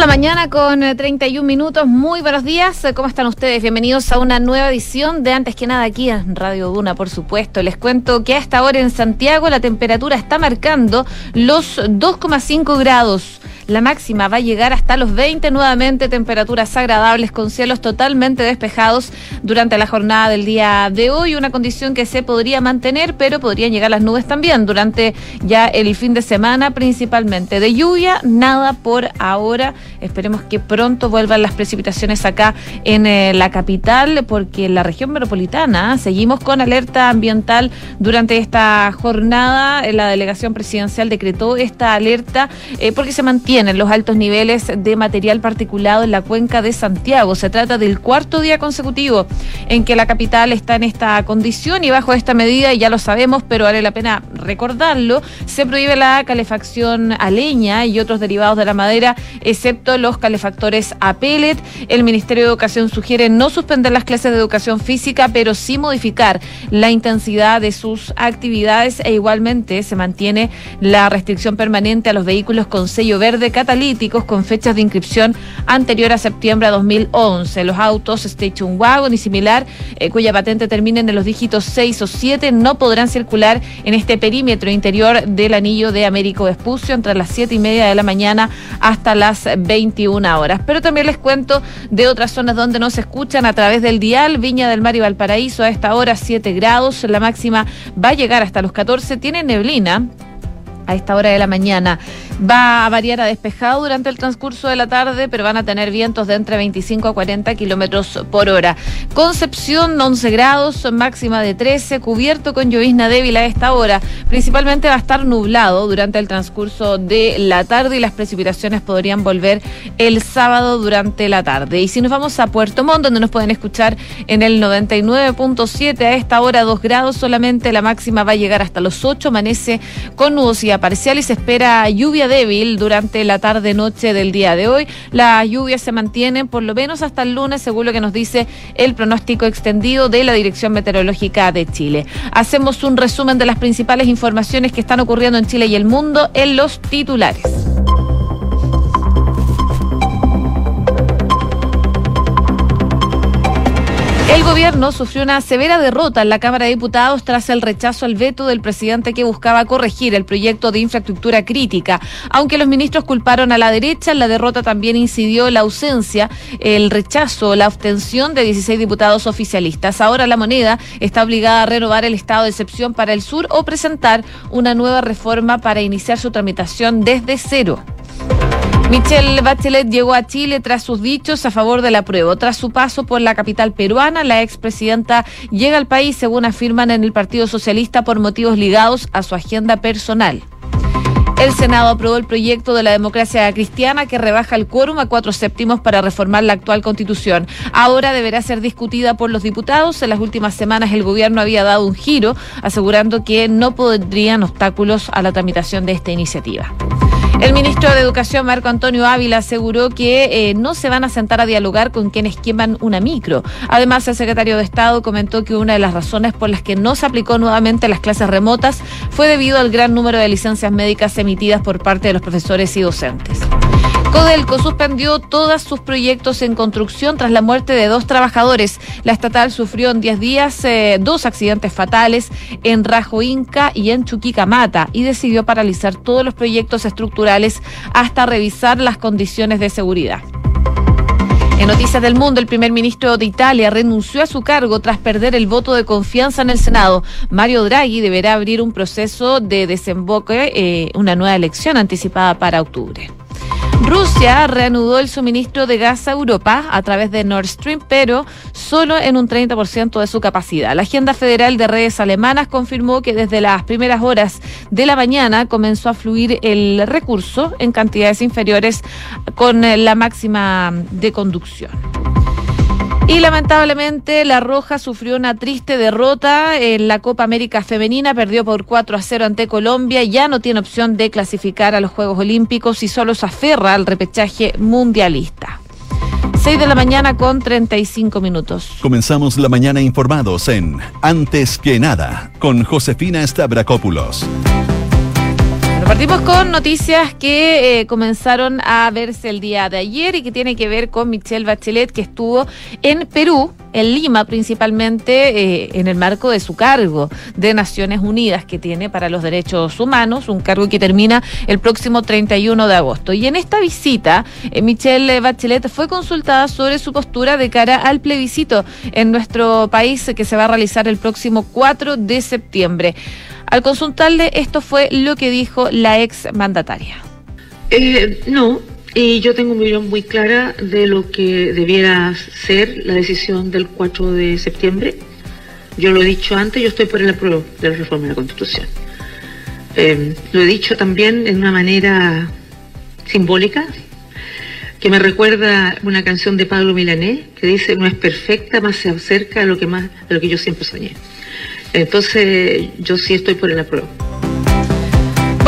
la mañana con 31 eh, minutos. Muy buenos días. ¿Cómo están ustedes? Bienvenidos a una nueva edición de Antes que nada aquí en Radio Duna, por supuesto. Les cuento que a esta hora en Santiago la temperatura está marcando los 2,5 grados. La máxima va a llegar hasta los 20 nuevamente, temperaturas agradables con cielos totalmente despejados durante la jornada del día de hoy, una condición que se podría mantener, pero podrían llegar las nubes también durante ya el fin de semana, principalmente de lluvia, nada por ahora. Esperemos que pronto vuelvan las precipitaciones acá en eh, la capital, porque en la región metropolitana seguimos con alerta ambiental durante esta jornada. La delegación presidencial decretó esta alerta eh, porque se mantiene en los altos niveles de material particulado en la cuenca de Santiago. Se trata del cuarto día consecutivo en que la capital está en esta condición y bajo esta medida, y ya lo sabemos, pero vale la pena recordarlo, se prohíbe la calefacción a leña y otros derivados de la madera, excepto los calefactores a pellet. El Ministerio de Educación sugiere no suspender las clases de educación física, pero sí modificar la intensidad de sus actividades e igualmente se mantiene la restricción permanente a los vehículos con sello verde catalíticos con fechas de inscripción anterior a septiembre de 2011. Los autos Station Wagon y similar, eh, cuya patente termine en los dígitos 6 o 7, no podrán circular en este perímetro interior del anillo de Américo Vespucio entre las 7 y media de la mañana hasta las 21 horas. Pero también les cuento de otras zonas donde no se escuchan a través del dial, Viña del Mar y Valparaíso a esta hora 7 grados, la máxima va a llegar hasta los 14, tiene neblina a esta hora de la mañana. Va a variar a despejado durante el transcurso de la tarde, pero van a tener vientos de entre 25 a 40 kilómetros por hora. Concepción, 11 grados, máxima de 13, cubierto con llovizna débil a esta hora. Principalmente va a estar nublado durante el transcurso de la tarde y las precipitaciones podrían volver el sábado durante la tarde. Y si nos vamos a Puerto Montt, donde nos pueden escuchar en el 99.7, a esta hora 2 grados solamente, la máxima va a llegar hasta los 8, amanece con nubosidad parcial y se espera lluvia débil durante la tarde-noche del día de hoy. Las lluvias se mantienen por lo menos hasta el lunes, según lo que nos dice el pronóstico extendido de la Dirección Meteorológica de Chile. Hacemos un resumen de las principales informaciones que están ocurriendo en Chile y el mundo en los titulares. Gobierno sufrió una severa derrota en la Cámara de Diputados tras el rechazo al veto del presidente que buscaba corregir el proyecto de infraestructura crítica. Aunque los ministros culparon a la derecha, la derrota también incidió la ausencia, el rechazo, la abstención de 16 diputados oficialistas. Ahora la moneda está obligada a renovar el estado de excepción para el sur o presentar una nueva reforma para iniciar su tramitación desde cero. Michelle Bachelet llegó a Chile tras sus dichos a favor de la prueba. Tras su paso por la capital peruana, la expresidenta llega al país, según afirman en el Partido Socialista, por motivos ligados a su agenda personal. El Senado aprobó el proyecto de la democracia cristiana que rebaja el quórum a cuatro séptimos para reformar la actual constitución. Ahora deberá ser discutida por los diputados. En las últimas semanas el gobierno había dado un giro, asegurando que no podrían obstáculos a la tramitación de esta iniciativa. El ministro de Educación, Marco Antonio Ávila, aseguró que eh, no se van a sentar a dialogar con quienes queman una micro. Además, el secretario de Estado comentó que una de las razones por las que no se aplicó nuevamente las clases remotas fue debido al gran número de licencias médicas emitidas por parte de los profesores y docentes. Codelco suspendió todos sus proyectos en construcción tras la muerte de dos trabajadores. La estatal sufrió en 10 días eh, dos accidentes fatales en Rajo Inca y en Chuquicamata y decidió paralizar todos los proyectos estructurales hasta revisar las condiciones de seguridad. En Noticias del Mundo, el primer ministro de Italia renunció a su cargo tras perder el voto de confianza en el Senado. Mario Draghi deberá abrir un proceso de desemboque, eh, una nueva elección anticipada para octubre. Rusia reanudó el suministro de gas a Europa a través de Nord Stream, pero solo en un 30% de su capacidad. La Agenda Federal de Redes Alemanas confirmó que desde las primeras horas de la mañana comenzó a fluir el recurso en cantidades inferiores con la máxima de conducción. Y lamentablemente La Roja sufrió una triste derrota en la Copa América Femenina, perdió por 4 a 0 ante Colombia, ya no tiene opción de clasificar a los Juegos Olímpicos y solo se aferra al repechaje mundialista. 6 de la mañana con 35 minutos. Comenzamos la mañana informados en Antes que nada con Josefina Stavrakopoulos Partimos con noticias que eh, comenzaron a verse el día de ayer y que tiene que ver con Michelle Bachelet, que estuvo en Perú, en Lima principalmente, eh, en el marco de su cargo de Naciones Unidas que tiene para los derechos humanos, un cargo que termina el próximo 31 de agosto. Y en esta visita, eh, Michelle Bachelet fue consultada sobre su postura de cara al plebiscito en nuestro país que se va a realizar el próximo 4 de septiembre. Al consultarle, esto fue lo que dijo la ex mandataria. Eh, no, y yo tengo una visión muy clara de lo que debiera ser la decisión del 4 de septiembre. Yo lo he dicho antes, yo estoy por el apruebo de la reforma de la Constitución. Eh, lo he dicho también en una manera simbólica, que me recuerda una canción de Pablo Milanés que dice no es perfecta, más se acerca a lo que más a lo que yo siempre soñé. Entonces, yo sí estoy por el apruebo.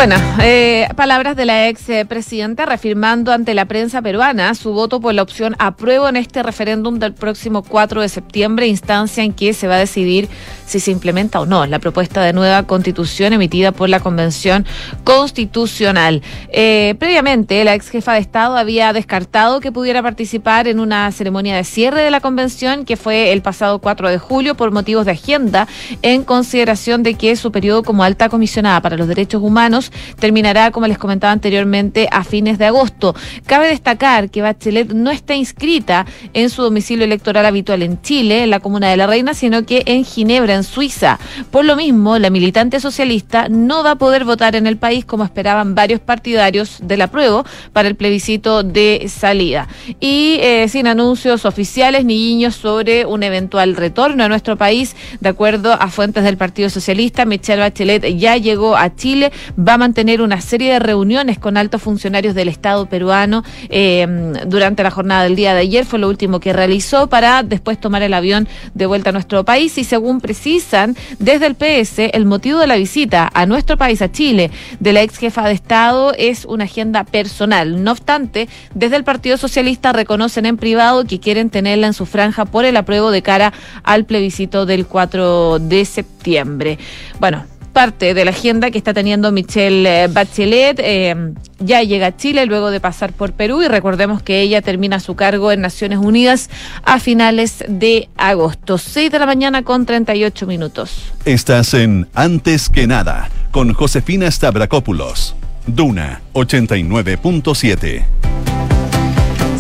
Bueno, eh, palabras de la ex presidenta reafirmando ante la prensa peruana su voto por la opción apruebo en este referéndum del próximo 4 de septiembre, instancia en que se va a decidir si se implementa o no la propuesta de nueva constitución emitida por la Convención Constitucional. Eh, previamente, la ex jefa de Estado había descartado que pudiera participar en una ceremonia de cierre de la convención que fue el pasado 4 de julio por motivos de agenda en consideración de que su periodo como alta comisionada para los derechos humanos terminará, como les comentaba anteriormente, a fines de agosto. Cabe destacar que Bachelet no está inscrita en su domicilio electoral habitual en Chile, en la comuna de La Reina, sino que en Ginebra, en Suiza. Por lo mismo, la militante socialista no va a poder votar en el país como esperaban varios partidarios del apruebo para el plebiscito de salida. Y eh, sin anuncios oficiales ni guiños sobre un eventual retorno a nuestro país, de acuerdo a fuentes del Partido Socialista, Michelle Bachelet ya llegó a Chile, va mantener una serie de reuniones con altos funcionarios del Estado peruano eh, durante la jornada del día de ayer. Fue lo último que realizó para después tomar el avión de vuelta a nuestro país. Y según precisan desde el PS, el motivo de la visita a nuestro país, a Chile, de la ex jefa de Estado es una agenda personal. No obstante, desde el Partido Socialista reconocen en privado que quieren tenerla en su franja por el apruebo de cara al plebiscito del 4 de septiembre. Bueno, parte de la agenda que está teniendo Michelle eh, Bachelet. Eh, ya llega a Chile luego de pasar por Perú y recordemos que ella termina su cargo en Naciones Unidas a finales de agosto. 6 de la mañana con 38 minutos. Estás en Antes que nada con Josefina Stavrakopoulos. Duna 89.7.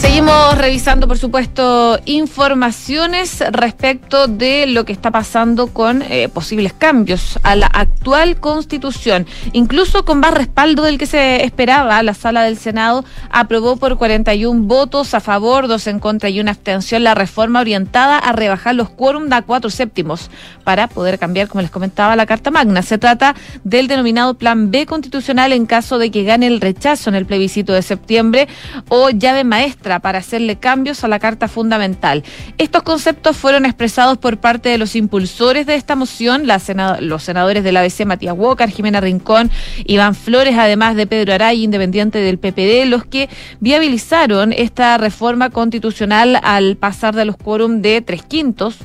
Seguimos revisando, por supuesto, informaciones respecto de lo que está pasando con eh, posibles cambios a la actual constitución. Incluso con más respaldo del que se esperaba, la sala del Senado aprobó por 41 votos a favor, dos en contra y una abstención la reforma orientada a rebajar los quórum a cuatro séptimos para poder cambiar, como les comentaba, la Carta Magna. Se trata del denominado Plan B constitucional en caso de que gane el rechazo en el plebiscito de septiembre o llave maestra para hacerle cambios a la Carta Fundamental. Estos conceptos fueron expresados por parte de los impulsores de esta moción, los senadores de la ABC, Matías Walker, Jimena Rincón, Iván Flores, además de Pedro Aray, independiente del PPD, los que viabilizaron esta reforma constitucional al pasar de los quórum de tres quintos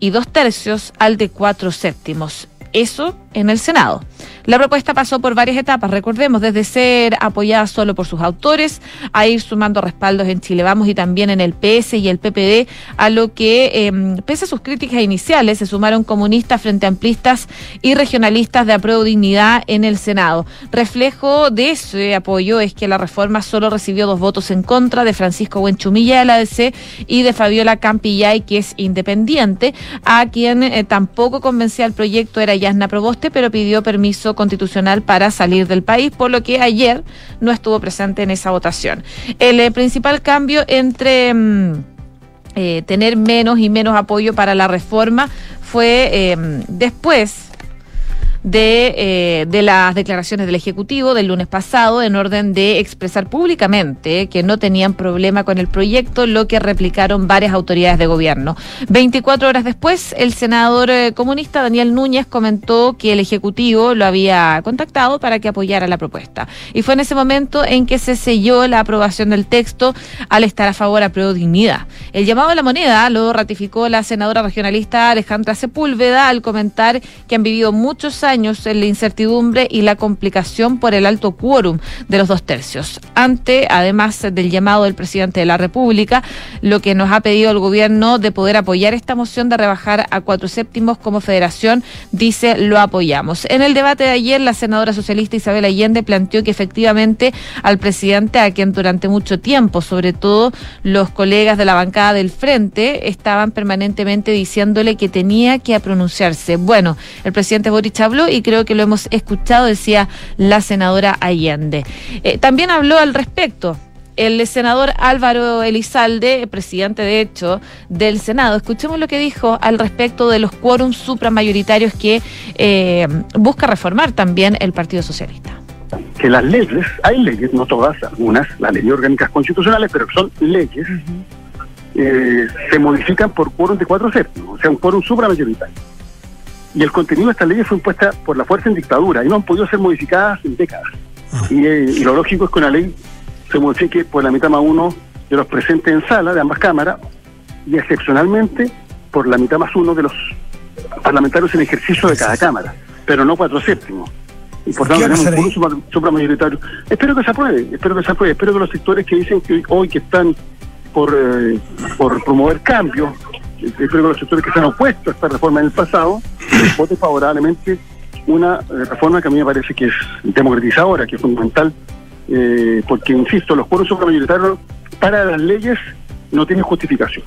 y dos tercios al de cuatro séptimos. Eso en el Senado. La propuesta pasó por varias etapas, recordemos, desde ser apoyada solo por sus autores a ir sumando respaldos en Chile Vamos y también en el PS y el PPD, a lo que, em, pese a sus críticas iniciales, se sumaron comunistas frente amplistas y regionalistas de apruebo dignidad en el Senado. Reflejo de ese apoyo es que la reforma solo recibió dos votos en contra de Francisco Buenchumilla de la ADC y de Fabiola Campillay, que es independiente, a quien eh, tampoco convencía el proyecto era Yasna Proboste, pero pidió permiso constitucional para salir del país, por lo que ayer no estuvo presente en esa votación. El eh, principal cambio entre... Mm, eh, tener menos y menos apoyo para la reforma fue eh, después de, eh, de las declaraciones del Ejecutivo del lunes pasado en orden de expresar públicamente que no tenían problema con el proyecto, lo que replicaron varias autoridades de gobierno. 24 horas después, el senador eh, comunista Daniel Núñez comentó que el Ejecutivo lo había contactado para que apoyara la propuesta. Y fue en ese momento en que se selló la aprobación del texto al estar a favor a Pro Dignidad. El llamado a la moneda lo ratificó la senadora regionalista Alejandra Sepúlveda al comentar que han vivido muchos años en la incertidumbre y la complicación por el alto quórum de los dos tercios. Ante, además del llamado del presidente de la República, lo que nos ha pedido el gobierno de poder apoyar esta moción de rebajar a cuatro séptimos como federación, dice lo apoyamos. En el debate de ayer, la senadora socialista Isabel Allende planteó que efectivamente al presidente, a quien durante mucho tiempo, sobre todo los colegas de la bancada del frente, estaban permanentemente diciéndole que tenía que pronunciarse. Bueno, el presidente Boric habló y creo que lo hemos escuchado, decía la senadora Allende. Eh, también habló al respecto el senador Álvaro Elizalde, presidente de hecho del Senado. Escuchemos lo que dijo al respecto de los quórums supramayoritarios que eh, busca reformar también el Partido Socialista. Que las leyes, hay leyes, no todas, algunas, las leyes orgánicas constitucionales, pero son leyes, eh, se modifican por quórum de cuatro séptimos, o sea, un quórum supramayoritario. Y el contenido de esta ley fue impuesta por la fuerza en dictadura y no han podido ser modificadas en décadas. Y, eh, y lo lógico es que una ley se modifique por la mitad más uno de los presentes en sala de ambas cámaras y excepcionalmente por la mitad más uno de los parlamentarios en ejercicio de cada cámara, pero no cuatro séptimos. Y por tanto tenemos un supramayoritario. Espero que se apruebe, espero que se apruebe, espero que los sectores que dicen que hoy que están por, eh, por promover cambios, espero que los sectores que se han opuesto a esta reforma en el pasado, voten favorablemente una eh, reforma que a mí me parece que es democratizadora, que es fundamental eh, porque, insisto, los quórum supramayoritarios para las leyes no tienen justificación.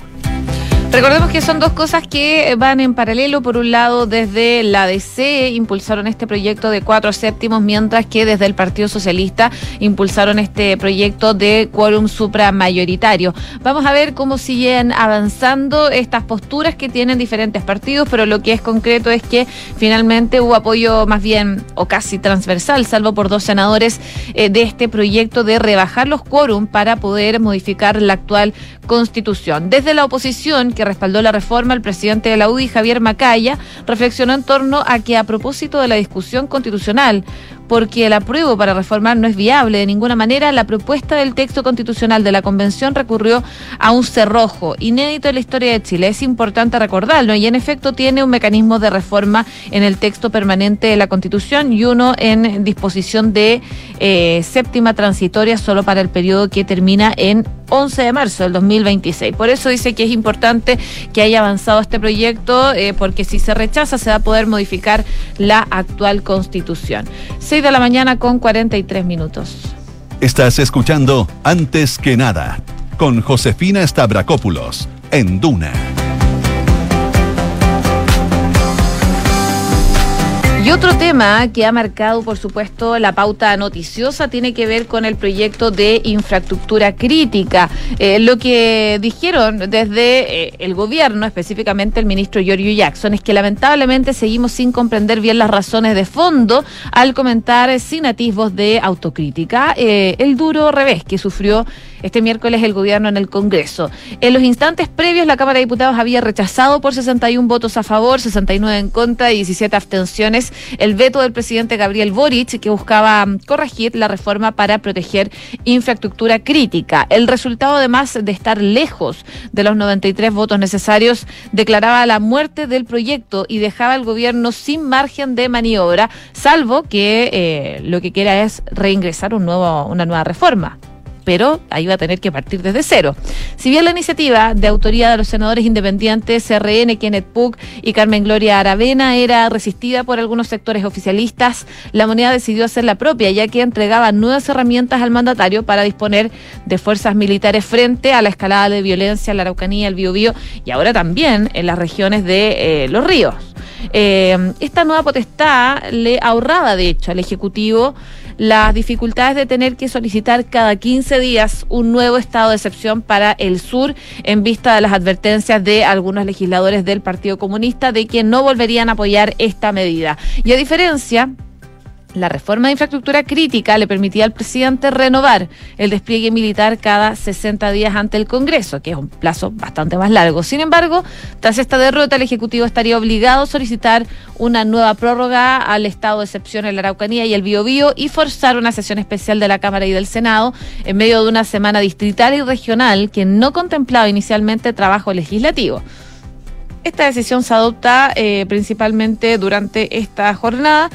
Recordemos que son dos cosas que van en paralelo. Por un lado, desde la DC impulsaron este proyecto de cuatro séptimos, mientras que desde el Partido Socialista impulsaron este proyecto de quórum supramayoritario. Vamos a ver cómo siguen avanzando estas posturas que tienen diferentes partidos, pero lo que es concreto es que finalmente hubo apoyo más bien o casi transversal, salvo por dos senadores, eh, de este proyecto de rebajar los quórum para poder modificar la actual constitución. Desde la oposición, que respaldó la reforma, el presidente de la UDI, Javier Macaya, reflexionó en torno a que a propósito de la discusión constitucional, porque el apruebo para reformar no es viable de ninguna manera, la propuesta del texto constitucional de la Convención recurrió a un cerrojo, inédito en la historia de Chile. Es importante recordarlo y en efecto tiene un mecanismo de reforma en el texto permanente de la Constitución y uno en disposición de eh, séptima transitoria solo para el periodo que termina en 11 de marzo del 2026. Por eso dice que es importante que haya avanzado este proyecto, eh, porque si se rechaza se va a poder modificar la actual constitución. 6 de la mañana con 43 minutos. Estás escuchando Antes que nada con Josefina Stavrakopoulos en Duna Y otro tema que ha marcado, por supuesto, la pauta noticiosa tiene que ver con el proyecto de infraestructura crítica. Eh, lo que dijeron desde eh, el gobierno, específicamente el ministro Giorgio Jackson, es que lamentablemente seguimos sin comprender bien las razones de fondo al comentar sin atisbos de autocrítica eh, el duro revés que sufrió este miércoles el gobierno en el Congreso. En los instantes previos, la Cámara de Diputados había rechazado por 61 votos a favor, 69 en contra y 17 abstenciones el veto del presidente Gabriel Boric, que buscaba mm, corregir la reforma para proteger infraestructura crítica. El resultado, además de estar lejos de los 93 votos necesarios, declaraba la muerte del proyecto y dejaba al gobierno sin margen de maniobra, salvo que eh, lo que quiera es reingresar una nueva reforma pero ahí va a tener que partir desde cero. Si bien la iniciativa de autoría de los senadores independientes CRN, Kenneth Puck y Carmen Gloria Aravena era resistida por algunos sectores oficialistas, la moneda decidió hacer la propia, ya que entregaba nuevas herramientas al mandatario para disponer de fuerzas militares frente a la escalada de violencia en la Araucanía, el Biobío y ahora también en las regiones de eh, los ríos. Eh, esta nueva potestad le ahorraba, de hecho, al Ejecutivo las dificultades de tener que solicitar cada 15 días un nuevo estado de excepción para el sur en vista de las advertencias de algunos legisladores del Partido Comunista de que no volverían a apoyar esta medida. Y a diferencia la reforma de infraestructura crítica le permitía al presidente renovar el despliegue militar cada 60 días ante el Congreso, que es un plazo bastante más largo. Sin embargo, tras esta derrota, el Ejecutivo estaría obligado a solicitar una nueva prórroga al estado de excepción en la Araucanía y el Biobío y forzar una sesión especial de la Cámara y del Senado en medio de una semana distrital y regional que no contemplaba inicialmente trabajo legislativo. Esta decisión se adopta eh, principalmente durante esta jornada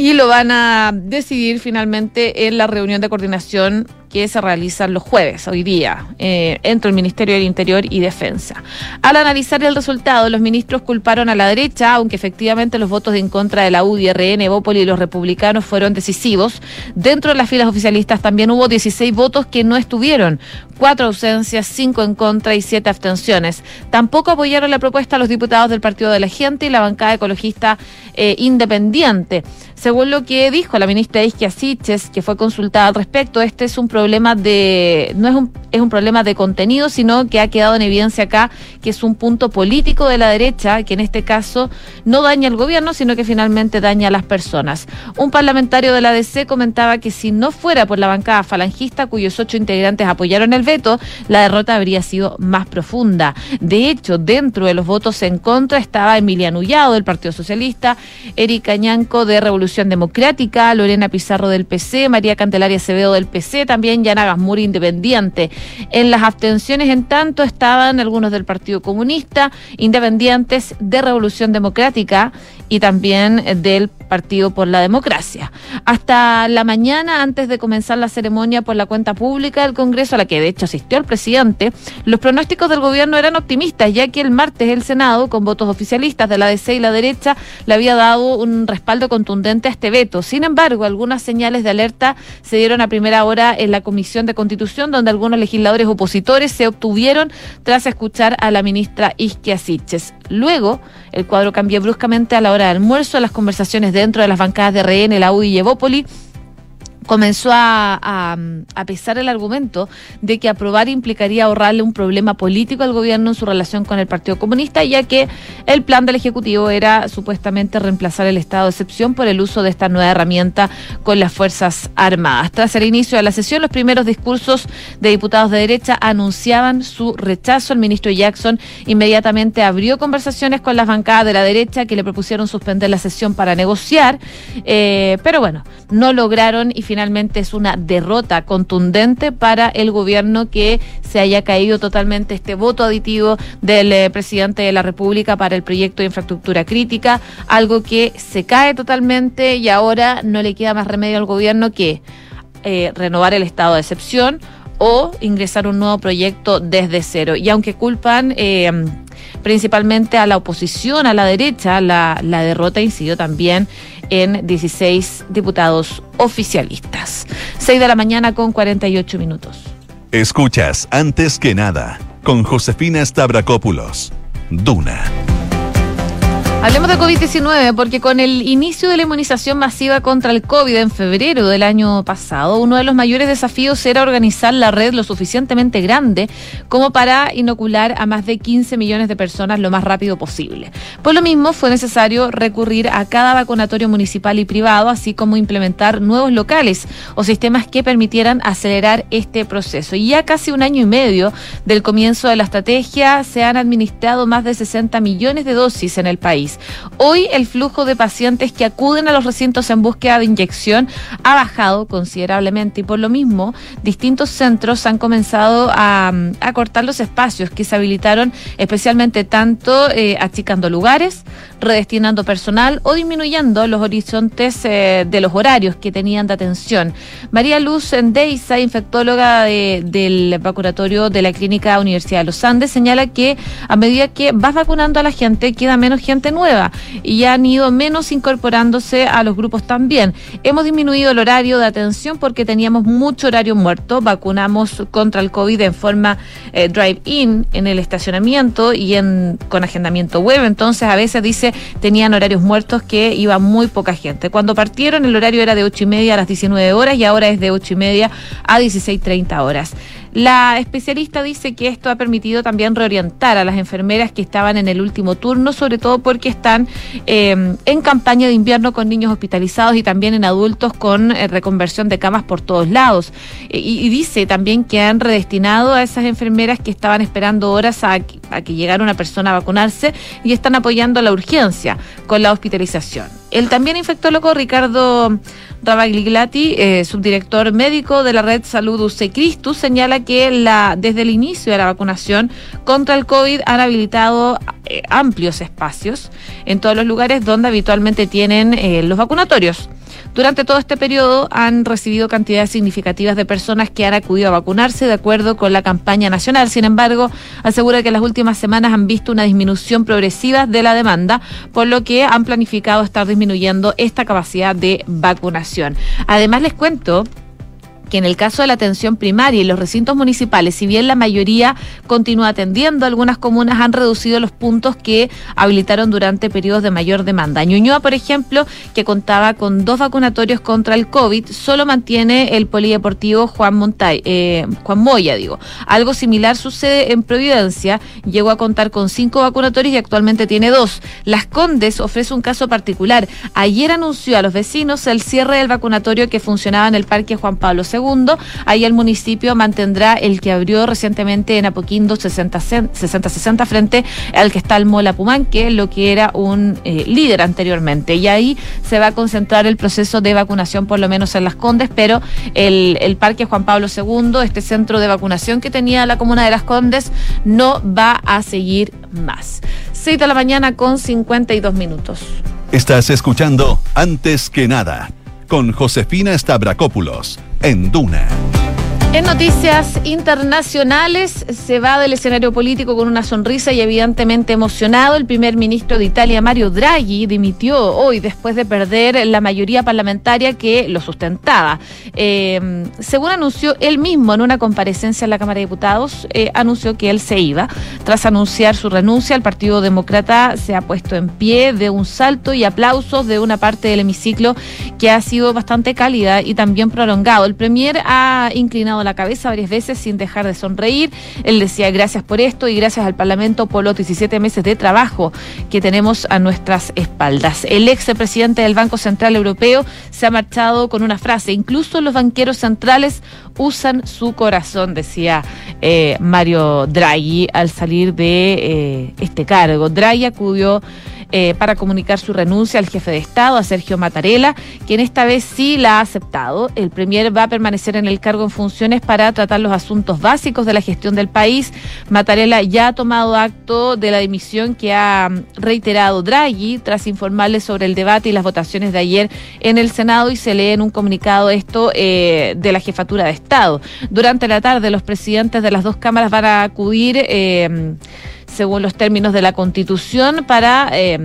y lo van a decidir finalmente en la reunión de coordinación que se realizan los jueves, hoy día, eh, entre el Ministerio del Interior y Defensa. Al analizar el resultado, los ministros culparon a la derecha, aunque efectivamente los votos en contra de la UDI, RN, Evópoli y los republicanos fueron decisivos. Dentro de las filas oficialistas también hubo 16 votos que no estuvieron, cuatro ausencias, cinco en contra y siete abstenciones. Tampoco apoyaron la propuesta los diputados del Partido de la Gente y la bancada ecologista eh, independiente. Según lo que dijo la ministra Isquia Siches, que fue consultada al respecto, este es un problema de, no es un, es un problema de contenido, sino que ha quedado en evidencia acá que es un punto político de la derecha, que en este caso no daña al gobierno, sino que finalmente daña a las personas. Un parlamentario de la DC comentaba que si no fuera por la bancada falangista, cuyos ocho integrantes apoyaron el veto, la derrota habría sido más profunda. De hecho, dentro de los votos en contra estaba Emiliano Ullado del Partido Socialista, Erika Ñanco de Revolución Democrática, Lorena Pizarro del PC, María Cantelaria Acevedo del PC, también Yana Gasmuri Independiente. En las abstenciones, en tanto, estaban algunos del Partido Comunista, independientes de Revolución Democrática y también del Partido por la Democracia. Hasta la mañana, antes de comenzar la ceremonia por la cuenta pública del Congreso, a la que de hecho asistió el presidente, los pronósticos del gobierno eran optimistas, ya que el martes el Senado, con votos oficialistas de la DC y la derecha, le había dado un respaldo contundente a este veto. Sin embargo, algunas señales de alerta se dieron a primera hora en la Comisión de Constitución, donde algunos legisladores opositores se obtuvieron tras escuchar a la ministra Isquia Siches. Luego, el cuadro cambió bruscamente a la hora del almuerzo, las conversaciones dentro de las bancadas de RN, la UDI y Evópoli comenzó a, a, pesar el argumento de que aprobar implicaría ahorrarle un problema político al gobierno en su relación con el Partido Comunista, ya que el plan del Ejecutivo era supuestamente reemplazar el estado de excepción por el uso de esta nueva herramienta con las Fuerzas Armadas. Tras el inicio de la sesión, los primeros discursos de diputados de derecha anunciaban su rechazo. El ministro Jackson inmediatamente abrió conversaciones con las bancadas de la derecha que le propusieron suspender la sesión para negociar, eh, pero bueno, no lograron y finalmente finalmente es una derrota contundente para el gobierno que se haya caído totalmente este voto aditivo del eh, presidente de la República para el proyecto de infraestructura crítica, algo que se cae totalmente y ahora no le queda más remedio al gobierno que eh, renovar el estado de excepción o ingresar un nuevo proyecto desde cero. Y aunque culpan eh, principalmente a la oposición, a la derecha, la, la derrota incidió también en 16 diputados oficialistas. 6 de la mañana con 48 minutos. Escuchas antes que nada con Josefina Stavrakopoulos. Duna. Hablemos de COVID-19 porque con el inicio de la inmunización masiva contra el COVID en febrero del año pasado, uno de los mayores desafíos era organizar la red lo suficientemente grande como para inocular a más de 15 millones de personas lo más rápido posible. Por lo mismo, fue necesario recurrir a cada vacunatorio municipal y privado, así como implementar nuevos locales o sistemas que permitieran acelerar este proceso. Y ya casi un año y medio del comienzo de la estrategia, se han administrado más de 60 millones de dosis en el país. Hoy el flujo de pacientes que acuden a los recintos en búsqueda de inyección ha bajado considerablemente y por lo mismo distintos centros han comenzado a, cortar los espacios que se habilitaron especialmente tanto eh, achicando lugares, redestinando personal o disminuyendo los horizontes eh, de los horarios que tenían de atención. María Luz Endeiza, infectóloga del vacunatorio de la Clínica Universidad de los Andes, señala que a medida que vas vacunando a la gente, queda menos gente nueva y han ido menos incorporándose a los grupos también. Hemos disminuido el horario de atención porque teníamos mucho horario muerto. Vacunamos contra el COVID en forma eh, drive-in en el estacionamiento y en con agendamiento web. Entonces a veces dice tenían horarios muertos que iba muy poca gente. Cuando partieron el horario era de ocho y media a las 19 horas y ahora es de ocho y media a 16.30 horas. La especialista dice que esto ha permitido también reorientar a las enfermeras que estaban en el último turno, sobre todo porque están eh, en campaña de invierno con niños hospitalizados y también en adultos con eh, reconversión de camas por todos lados. y, dice también que han redestinado a esas enfermeras que estaban esperando horas a, a que llegara una persona a vacunarse y están apoyando la urgencia con la hospitalización. El también infectólogo Ricardo Rabagliati, eh, subdirector médico de la red Salud UC Cristus, señala que la, desde el inicio de la vacunación contra el COVID han habilitado eh, amplios espacios en todos los lugares donde habitualmente tienen eh, los vacunatorios. Durante todo este periodo han recibido cantidades significativas de personas que han acudido a vacunarse de acuerdo con la campaña nacional. Sin embargo, asegura que las últimas semanas han visto una disminución progresiva de la demanda, por lo que han planificado estar disminuyendo esta capacidad de vacunación. Además, les cuento que en el caso de la atención primaria y los recintos municipales, si bien la mayoría continúa atendiendo, algunas comunas han reducido los puntos que habilitaron durante periodos de mayor demanda. Ñuñoa, por ejemplo, que contaba con dos vacunatorios contra el COVID, solo mantiene el polideportivo Juan, Montay, eh, Juan Moya, digo. Algo similar sucede en Providencia, llegó a contar con cinco vacunatorios y actualmente tiene dos. Las Condes ofrece un caso particular. Ayer anunció a los vecinos el cierre del vacunatorio que funcionaba en el Parque Juan Pablo II Ahí el municipio mantendrá el que abrió recientemente en Apoquindo 60-60 frente al que está el Mola Pumán, que es lo que era un eh, líder anteriormente. Y ahí se va a concentrar el proceso de vacunación, por lo menos en Las Condes, pero el, el Parque Juan Pablo II, este centro de vacunación que tenía la comuna de Las Condes, no va a seguir más. 6 de la mañana con 52 minutos. Estás escuchando Antes que nada con Josefina Stavrakopoulos en Duna. En noticias internacionales se va del escenario político con una sonrisa y evidentemente emocionado. El primer ministro de Italia, Mario Draghi, dimitió hoy después de perder la mayoría parlamentaria que lo sustentaba. Eh, según anunció él mismo en una comparecencia en la Cámara de Diputados, eh, anunció que él se iba. Tras anunciar su renuncia, el Partido Demócrata se ha puesto en pie de un salto y aplausos de una parte del hemiciclo que ha sido bastante cálida y también prolongado. El Premier ha inclinado la cabeza varias veces sin dejar de sonreír. Él decía gracias por esto y gracias al Parlamento por los 17 meses de trabajo que tenemos a nuestras espaldas. El ex presidente del Banco Central Europeo se ha marchado con una frase, incluso los banqueros centrales usan su corazón, decía eh, Mario Draghi al salir de eh, este cargo. Draghi acudió eh, para comunicar su renuncia al jefe de Estado, a Sergio Mattarella, quien esta vez sí la ha aceptado. El Premier va a permanecer en el cargo en funciones para tratar los asuntos básicos de la gestión del país. Mattarella ya ha tomado acto de la dimisión que ha reiterado Draghi tras informarle sobre el debate y las votaciones de ayer en el Senado y se lee en un comunicado esto eh, de la jefatura de Estado. Durante la tarde los presidentes de las dos cámaras van a acudir eh, según los términos de la Constitución, para eh,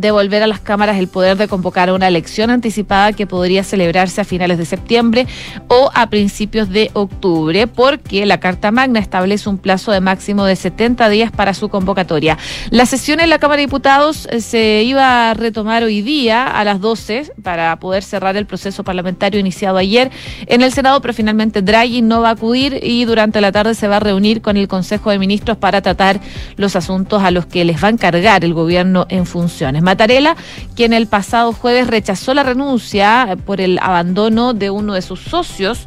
devolver a las cámaras el poder de convocar una elección anticipada que podría celebrarse a finales de septiembre o a principios de octubre, porque la Carta Magna establece un plazo de máximo de 70 días para su convocatoria. La sesión en la Cámara de Diputados eh, se iba a retomar hoy día a las 12 para poder cerrar el proceso parlamentario iniciado ayer en el Senado, pero finalmente Draghi no va a acudir y durante la tarde se va a reunir con el Consejo de Ministros para tratar los asuntos a los que les va a encargar el gobierno en funciones. Matarela, quien el pasado jueves rechazó la renuncia por el abandono de uno de sus socios,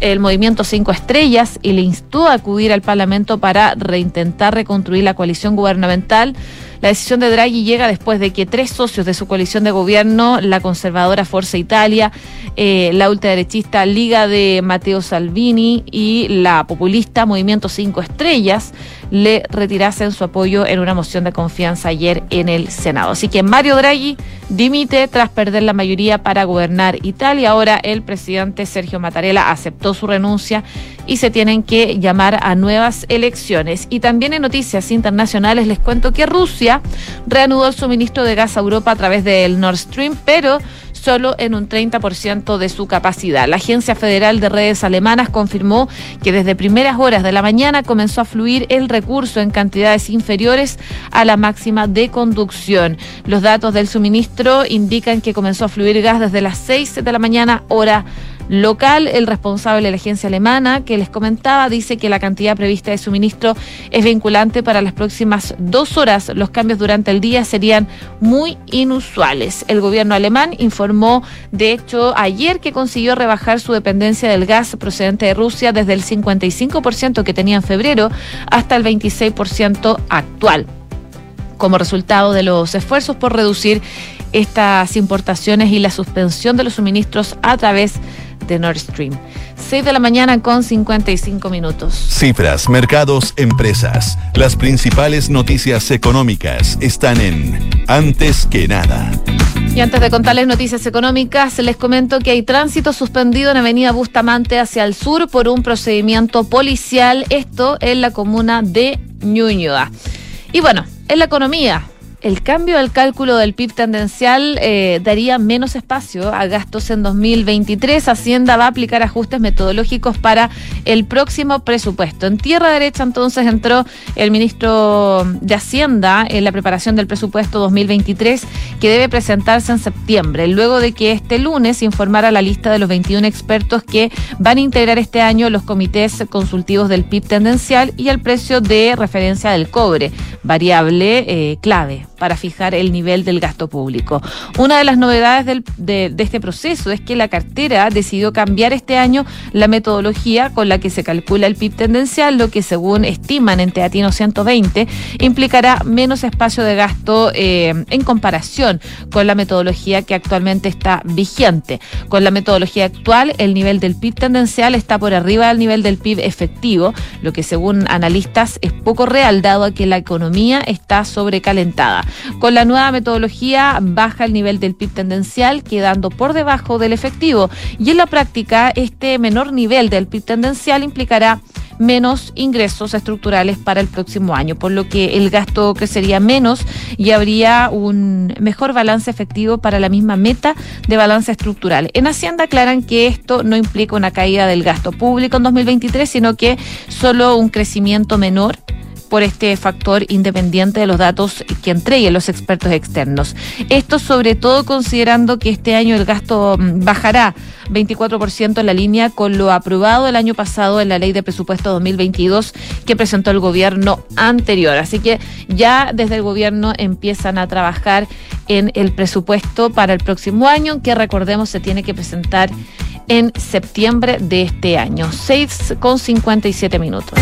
el movimiento Cinco Estrellas, y le instó a acudir al Parlamento para reintentar reconstruir la coalición gubernamental. La decisión de Draghi llega después de que tres socios de su coalición de gobierno, la conservadora Forza Italia, eh, la ultraderechista Liga de Matteo Salvini y la populista Movimiento Cinco Estrellas, le retirasen su apoyo en una moción de confianza ayer en el Senado. Así que Mario Draghi dimite tras perder la mayoría para gobernar Italia. Ahora el presidente Sergio Mattarella aceptó su renuncia y se tienen que llamar a nuevas elecciones. Y también en noticias internacionales les cuento que Rusia reanudó el suministro de gas a Europa a través del Nord Stream, pero solo en un 30% de su capacidad. La Agencia Federal de Redes Alemanas confirmó que desde primeras horas de la mañana comenzó a fluir el recurso en cantidades inferiores a la máxima de conducción. Los datos del suministro indican que comenzó a fluir gas desde las 6 de la mañana hora local. El responsable de la agencia alemana que les comentaba dice que la cantidad prevista de suministro es vinculante para las próximas dos horas. Los cambios durante el día serían muy inusuales. El gobierno alemán informó, de hecho, ayer que consiguió rebajar su dependencia del gas procedente de Rusia desde el 55% que tenía en febrero hasta el 26% actual como resultado de los esfuerzos por reducir estas importaciones y la suspensión de los suministros a través de Nord Stream. 6 de la mañana con 55 minutos. Cifras, mercados, empresas. Las principales noticias económicas están en Antes que nada. Y antes de contarles noticias económicas, les comento que hay tránsito suspendido en Avenida Bustamante hacia el sur por un procedimiento policial, esto en la comuna de Ñuñoa. Y bueno, en la economía, el cambio del cálculo del PIB tendencial eh, daría menos espacio a gastos en 2023. Hacienda va a aplicar ajustes metodológicos para el próximo presupuesto. En tierra derecha entonces entró el ministro de Hacienda en la preparación del presupuesto 2023 que debe presentarse en septiembre, luego de que este lunes informara la lista de los 21 expertos que van a integrar este año los comités consultivos del PIB tendencial y el precio de referencia del cobre, variable eh, clave para fijar el nivel del gasto público. Una de las novedades de, este proceso es que la cartera decidió cambiar este año la metodología con la que se calcula el PIB tendencial, lo que según estiman en Teatino 120 implicará menos espacio de gasto eh, en comparación con la metodología que actualmente está vigente. Con la metodología actual, el nivel del PIB tendencial está por arriba del nivel del PIB efectivo, lo que según analistas es poco real dado a que la economía está sobrecalentada. Con la nueva metodología baja el nivel del PIB tendencial, quedando por debajo del efectivo. Y en la práctica, este menor nivel del PIB tendencial implicará menos ingresos estructurales para el próximo año, por lo que el gasto crecería menos y habría un mejor balance efectivo para la misma meta de balance estructural. En Hacienda aclaran que esto no implica una caída del gasto público en 2023, sino que solo un crecimiento menor por este factor independiente de los datos que entreguen los expertos externos. Esto sobre todo considerando que este año el gasto mm, bajará 24% en la línea con lo aprobado el año pasado en la ley de presupuesto 2022 que presentó el gobierno anterior. Así que ya desde el gobierno empiezan a trabajar en el presupuesto para el próximo año, que recordemos se tiene que presentar en septiembre de este año. 6 con 57 minutos.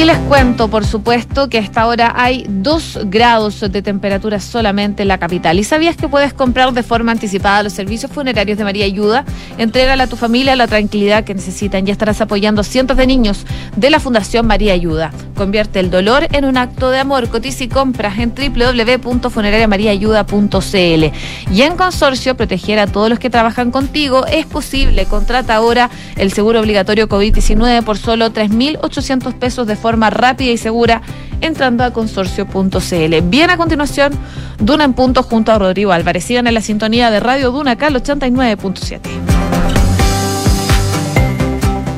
Y les cuento, por supuesto, que a esta hora hay dos grados de temperatura solamente en la capital. ¿Y sabías que puedes comprar de forma anticipada los servicios funerarios de María Ayuda? Entrégale a tu familia la tranquilidad que necesitan y estarás apoyando a cientos de niños de la Fundación María Ayuda. Convierte el dolor en un acto de amor. Cotiza y compras en www.funerariamariaayuda.cl. Y en consorcio, proteger a todos los que trabajan contigo es posible. Contrata ahora el seguro obligatorio COVID-19 por solo 3.800 pesos de forma forma rápida y segura entrando a consorcio.cl. Bien a continuación, Duna en punto junto a Rodrigo Álvarez. Sigan en la sintonía de Radio Duna acá al 89.7.